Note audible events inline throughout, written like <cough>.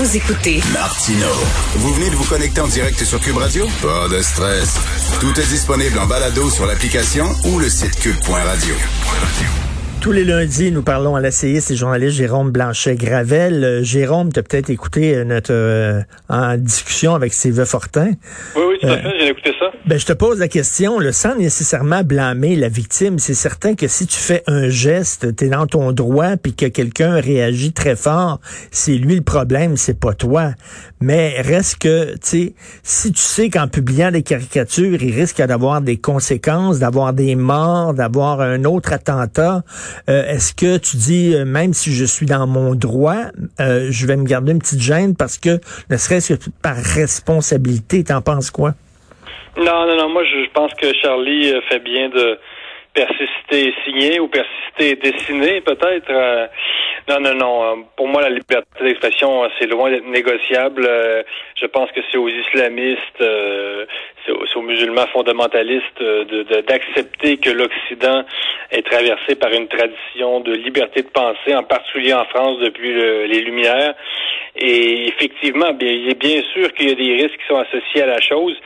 Vous écoutez Martino. Vous venez de vous connecter en direct sur Cube Radio? Pas de stress. Tout est disponible en balado sur l'application ou le site cube.radio. Tous les lundis, nous parlons à l'essayiste et journaliste Jérôme Blanchet-Gravel. Euh, Jérôme, tu as peut-être écouté euh, notre euh, en discussion avec Sylvain Fortin. Oui, oui, tout à fait, j'ai écouté ça. Ben, je te pose la question, le sans nécessairement blâmer la victime, c'est certain que si tu fais un geste, tu es dans ton droit, puis que quelqu'un réagit très fort, c'est lui le problème, c'est pas toi. Mais reste que, tu sais, si tu sais qu'en publiant des caricatures, il risque d'avoir des conséquences, d'avoir des morts, d'avoir un autre attentat, euh, est-ce que tu dis, euh, même si je suis dans mon droit, euh, je vais me garder une petite gêne parce que, ne serait-ce que par responsabilité, t'en penses quoi? Non, non, non, moi je pense que Charlie fait bien de persister et signer ou persister et dessiner peut-être. non, non, non. Pour moi, la liberté d'expression, c'est loin d'être négociable. je pense que c'est aux islamistes, c'est aux, musulmans fondamentalistes d'accepter que l'Occident est traversé par une tradition de liberté de pensée, en particulier en France depuis les Lumières. Et effectivement, bien, il est bien sûr qu'il y a des risques qui sont associés à la chose.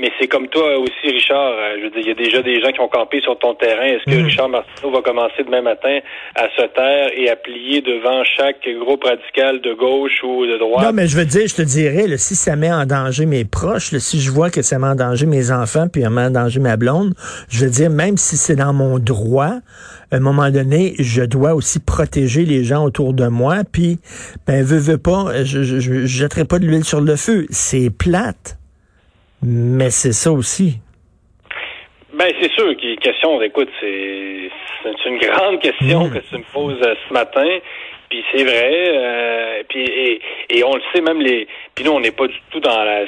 Mais c'est comme toi aussi, Richard. Euh, je veux dire, il y a déjà des gens qui ont campé sur ton terrain. Est-ce que mhm. Richard Martineau va commencer demain matin à se taire et à plier devant chaque groupe radical de gauche ou de droite? Non, mais je veux dire, je te dirais, si ça met en danger mes proches, si je vois que ça met en danger mes enfants, puis ça met en danger ma blonde, je veux dire, même si c'est dans mon droit, à un moment donné, je dois aussi protéger les gens autour de moi, puis, ben, veux, veux pas, je, je, je jetterai pas de l'huile sur le feu. C'est plate. Mais c'est ça aussi. Ben, c'est sûr qu'il y a une question, écoute, c'est, c'est une grande question mm. que tu me poses euh, ce matin. Puis c'est vrai, euh, puis et, et, on le sait même les. Puis nous, on n'est pas du tout dans la.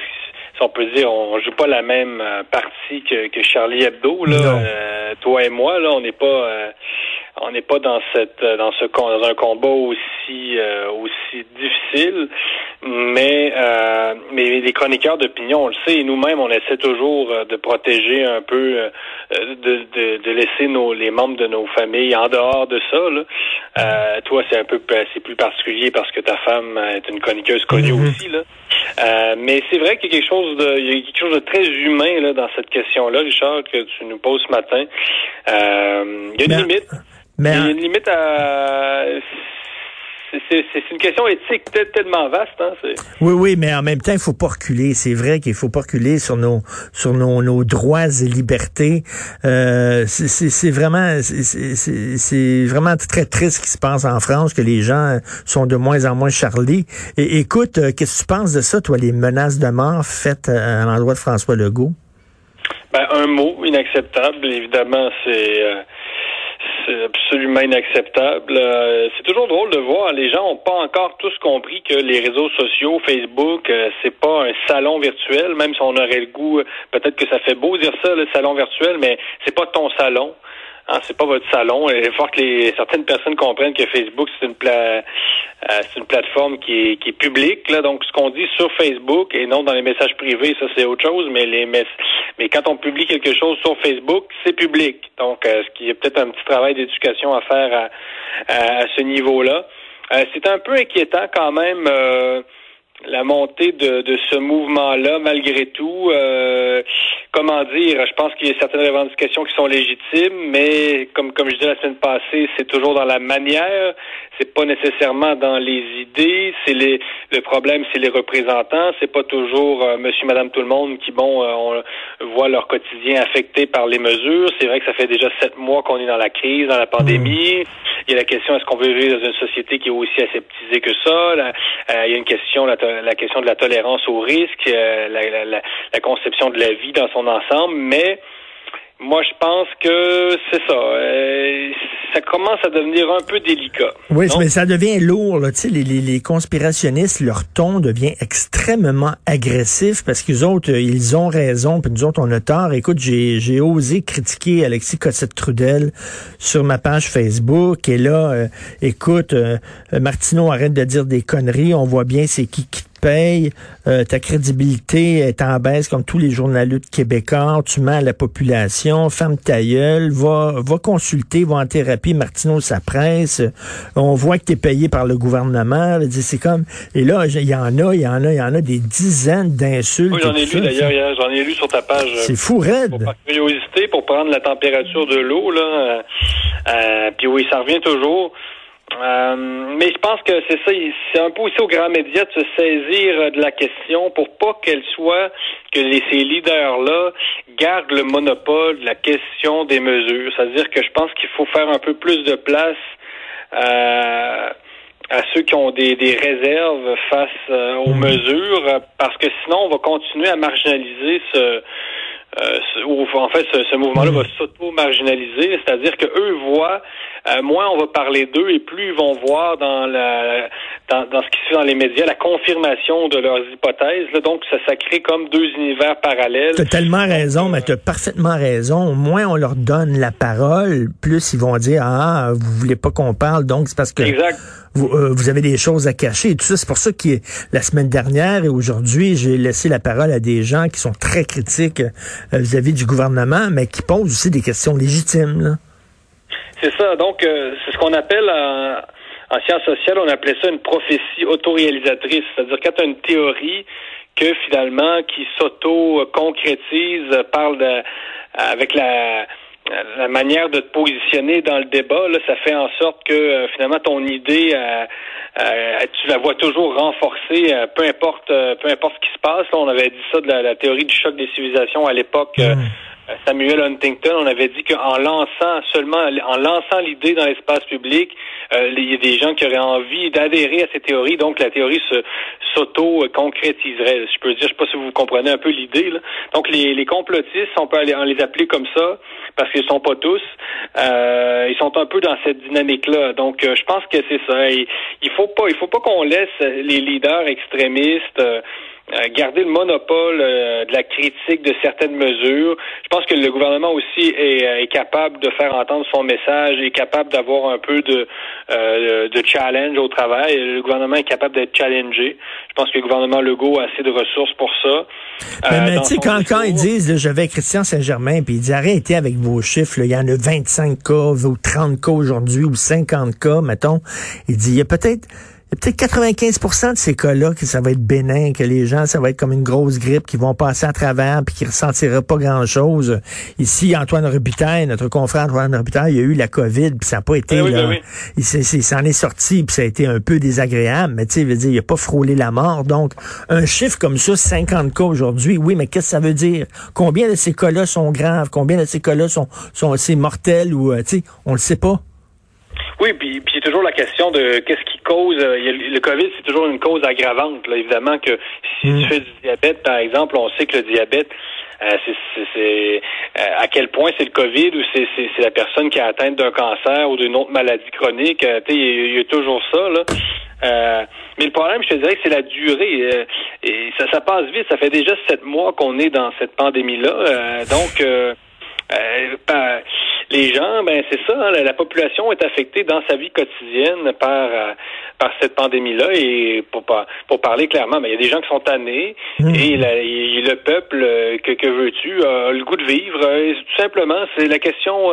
On peut dire, on joue pas la même euh, partie que, que Charlie Hebdo là. toi et moi là, on n'est pas on n'est pas dans cette dans ce dans un combat aussi euh, aussi difficile, mais euh, mais les chroniqueurs d'opinion, on le sait, et nous-mêmes, on essaie toujours euh, de protéger un peu, de, de, de, laisser nos les membres de nos familles en dehors de ça. Là. toi, c'est un peu c'est plus particulier parce que ta femme est une chroniqueuse connue mm-hmm. aussi là. mais c'est vrai qu'il y a quelque chose de il y a quelque chose de très humain là dans cette question-là, Richard, que tu nous poses ce matin. il y a une limite. Mais il y a une limite à c'est une question éthique tellement vaste. Hein, oui, oui, mais en même temps, il faut pas reculer. C'est vrai qu'il faut pas reculer sur nos sur nos, nos droits et libertés. Euh, c'est vraiment c'est vraiment très triste ce qui se passe en France, que les gens sont de moins en moins charlés. Et écoute, euh, qu'est-ce que tu penses de ça, toi, les menaces de mort faites euh, à l'endroit de François Legault? Ben, un mot inacceptable, évidemment, c'est c'est absolument inacceptable. Euh, c'est toujours drôle de voir. Les gens n'ont pas encore tous compris que les réseaux sociaux, Facebook, euh, c'est pas un salon virtuel, même si on aurait le goût. Peut-être que ça fait beau dire ça, le salon virtuel, mais c'est pas ton salon. Hein, c'est pas votre salon. Il faut que les, certaines personnes comprennent que Facebook c'est une pla, euh, c'est une plateforme qui est, qui est publique. Là, donc ce qu'on dit sur Facebook et non dans les messages privés, ça c'est autre chose. Mais les mais quand on publie quelque chose sur Facebook, c'est public. Donc euh, ce qui est peut-être un petit travail d'éducation à faire à, à, ce niveau-là. Euh, c'est un peu inquiétant quand même la montée de, de ce mouvement-là, malgré tout. Euh, comment dire, je pense qu'il y a certaines revendications qui sont légitimes, mais comme comme je disais la semaine passée, c'est toujours dans la manière, c'est pas nécessairement dans les idées. C'est les le problème, c'est les représentants. C'est pas toujours euh, Monsieur, Madame, tout le monde qui bon euh, on voit leur quotidien affecté par les mesures. C'est vrai que ça fait déjà sept mois qu'on est dans la crise, dans la pandémie. Il y a la question est-ce qu'on veut vivre dans une société qui est aussi aseptisée que ça? Euh, il y a une question la, la, question de la tolérance au risque, la, la, la conception de la vie dans son ensemble, mais moi, je pense que c'est ça. Euh, ça commence à devenir un peu délicat. Oui, mais ça devient lourd. Là. Tu sais, les, les, les, conspirationnistes, leur ton devient extrêmement agressif parce qu'ils autres, euh, ils ont raison, puis nous autres, on a tort. Écoute, j'ai, j'ai osé critiquer Alexis Cossette-Trudel sur ma page Facebook. Et là, euh, écoute, Martineau arrête de dire des conneries. On voit bien c'est qui qui payes, euh, ta crédibilité est en baisse comme tous les journalistes québécois, tu mens à la population, ferme ta gueule, va, va consulter, va en thérapie, Martineau sa presse, on voit que tu es payé par le gouvernement, c'est comme, et là, il y en a, il y en a, il y en a des dizaines d'insultes. Oui, j'en ai lu d'ailleurs, j'en ai lu sur ta page. C'est fou raide. Pour, par curiosité, pour prendre la température de l'eau, là, euh, puis oui, ça revient toujours. Euh, mais je pense que c'est ça, c'est un peu aussi aux grands médias de se saisir de la question pour pas qu'elle soit, que les, ces leaders-là gardent le monopole de la question des mesures. C'est-à-dire que je pense qu'il faut faire un peu plus de place euh, à ceux qui ont des, des réserves face euh, aux mmh. mesures, parce que sinon on va continuer à marginaliser ce euh, en fait, ce, mouvement-là va s'auto-marginaliser, c'est-à-dire que eux voient, euh, moins on va parler d'eux et plus ils vont voir dans la dans, dans, ce qui se fait dans les médias la confirmation de leurs hypothèses. donc, ça, ça crée comme deux univers parallèles. Tu as tellement raison, mais tu as parfaitement raison. Moins on leur donne la parole, plus ils vont dire Ah, vous voulez pas qu'on parle, donc c'est parce que Vous, euh, vous, avez des choses à cacher et tout ça. C'est pour ça que la semaine dernière et aujourd'hui, j'ai laissé la parole à des gens qui sont très critiques euh, vis-à-vis du gouvernement, mais qui posent aussi des questions légitimes. C'est ça. Donc, euh, c'est ce qu'on appelle en, sciences sociales, on appelait ça une prophétie autoréalisatrice. C'est-à-dire quand tu as une théorie que finalement qui s'auto-concrétise, parle de, avec la la manière de te positionner dans le débat, là, ça fait en sorte que finalement ton idée, tu la vois toujours renforcée, peu importe, peu importe ce qui se passe. on avait dit ça de la, théorie du choc des civilisations à l'époque. Mm. Samuel Huntington, on avait dit qu'en lançant seulement, en lançant l'idée dans l'espace public, euh, il y a des gens qui auraient envie d'adhérer à ces théories, donc la théorie se s'auto-concrétiserait. Je peux dire, je sais pas si vous comprenez un peu l'idée. Donc les, complotistes, on peut aller, les appeler comme ça, parce qu'ils sont pas tous. Euh, ils sont un peu dans cette dynamique-là. Donc euh, je pense que c'est ça. Il, il faut pas, il faut pas qu'on laisse les leaders extrémistes euh, garder le monopole euh, de la critique de certaines mesures. Je pense que le gouvernement aussi est, euh, est capable de faire entendre son message, est capable d'avoir un peu de, de challenge au travail. Le gouvernement est capable d'être challengé. Je pense que le gouvernement Legault a assez de ressources pour ça. Mais, tu sais, quand, quand ils disent, je vais Christian Saint-Germain, puis il dit arrêtez avec vos chiffres, il y en a 25 cas ou 30 cas aujourd'hui ou 50 cas, mettons. Il dit, il y a peut-être peut-être 95% de ces cas-là que ça va être bénin, que les gens, ça va être comme une grosse grippe, qui vont passer à travers puis qui ressentiront pas grand-chose. Ici, Antoine Robitaille, notre confrère Antoine Robitaille, il a eu la COVID, puis ça n'a pas été... Ben là, ben il s'en est, sorti, puis ça a été un peu désagréable, mais tu sais, il veut dire, il a pas frôlé la mort. Donc, un chiffre comme ça, 50 cas aujourd'hui, oui, mais qu'est-ce que ça veut dire? Combien de ces cas-là sont graves? Combien de ces cas-là sont, sont assez mortels ou, euh, tu sais, on le sait pas. Oui, puis, puis toujours la question de qu'est-ce qui cause. Euh, le COVID, c'est toujours une cause aggravante. Là. Évidemment que si tu mm. fais du diabète, par exemple, on sait que le diabète, euh, c'est euh, à quel point c'est le COVID ou c'est la personne qui est atteinte d'un cancer ou d'une autre maladie chronique. il y, a toujours ça. Là. mais le problème, je te dirais que c'est la durée. et ça, ça passe vite. Ça fait déjà sept mois qu'on est dans cette pandémie-là. donc, les gens, ben c'est ça, hein, la, population est affectée dans sa vie quotidienne par euh, par cette pandémie-là et pour pour parler clairement, ben, il y a des gens qui sont tannés mmh. et, le peuple euh, que, que veux-tu a le goût de vivre. Euh, tout simplement, c'est la question.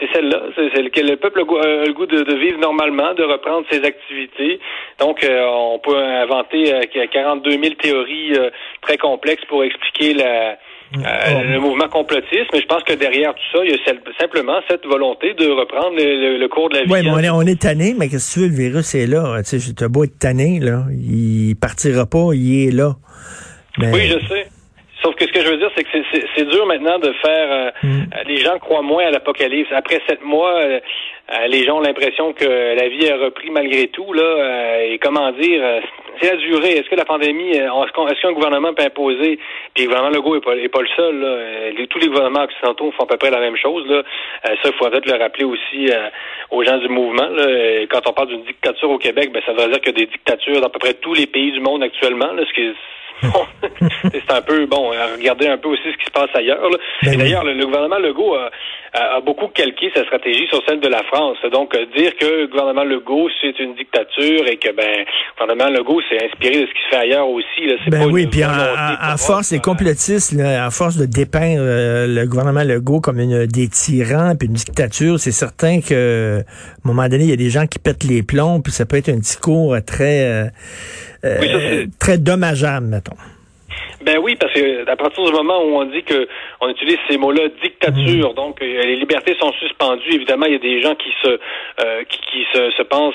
c'est celle-là. C'est que le peuple a le goût de, vivre normalement, de reprendre ses activités. Donc, on peut inventer 42 000 théories très complexes pour expliquer la, euh, oh. le mouvement complotiste, mais je pense que derrière tout ça, il y a simplement cette volonté de reprendre le, cours de la vie. Oui, mais on est, on est tanné, mais qu'est-ce que tu veux, le virus est là. Tu sais, t'as beau être tanné, là. Il partira pas, il est là. Oui, je sais. Sauf que ce que je veux dire, c'est que c'est dur maintenant de faire. Euh, mm. euh, les gens croient moins à l'apocalypse. Après sept mois, euh, les gens ont l'impression que la vie a repris malgré tout. Là, et comment dire, c'est la durée. Est-ce que la pandémie, est-ce qu'un gouvernement peut imposer Puis le gouvernement Legault est pas, est pas le seul. Là. tous les gouvernements occidentaux font à peu près la même chose. Là. ça, il faudrait le rappeler aussi aux gens du mouvement. Là. Quand on parle d'une dictature au Québec, ben ça veut dire qu'il y a des dictatures dans à peu près tous les pays du monde actuellement. Là, ce qui <laughs> c'est un peu bon, regarder un peu aussi ce qui se passe ailleurs. Ben Et d'ailleurs, le, gouvernement Legault a, a beaucoup calqué sa stratégie sur celle de la France. Donc, dire que le gouvernement Legault, c'est une dictature et que, ben, le gouvernement Legault s'est inspiré de ce qui se fait ailleurs aussi. Là, ben oui, puis à, force, les complotistes, à force de dépeindre le gouvernement Legault comme une, des tyrans puis une dictature, c'est certain que, à un moment donné, il y a des gens qui pètent les plombs, puis ça peut être un discours très, euh, très dommageable, mettons. Ben oui, parce que à partir du moment où on dit que on utilise ces mots-là, dictature, mm. donc euh, les libertés sont suspendues. Évidemment, il y a des gens qui se euh, qui, se, pensent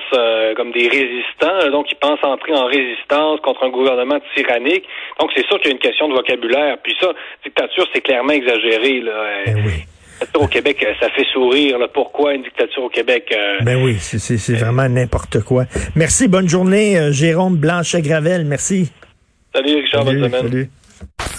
comme des résistants, donc ils pensent entrer en résistance contre un gouvernement tyrannique. Donc c'est sûr qu'il y a une question de vocabulaire. Puis ça, dictature, c'est clairement exagéré. Là. Ben oui au Québec, ça fait sourire. Pourquoi une dictature au Québec? ben oui, c'est vraiment n'importe quoi. Merci, bonne journée, Jérôme Blanchet-Gravel. Merci. Salut Richard, bonne semaine.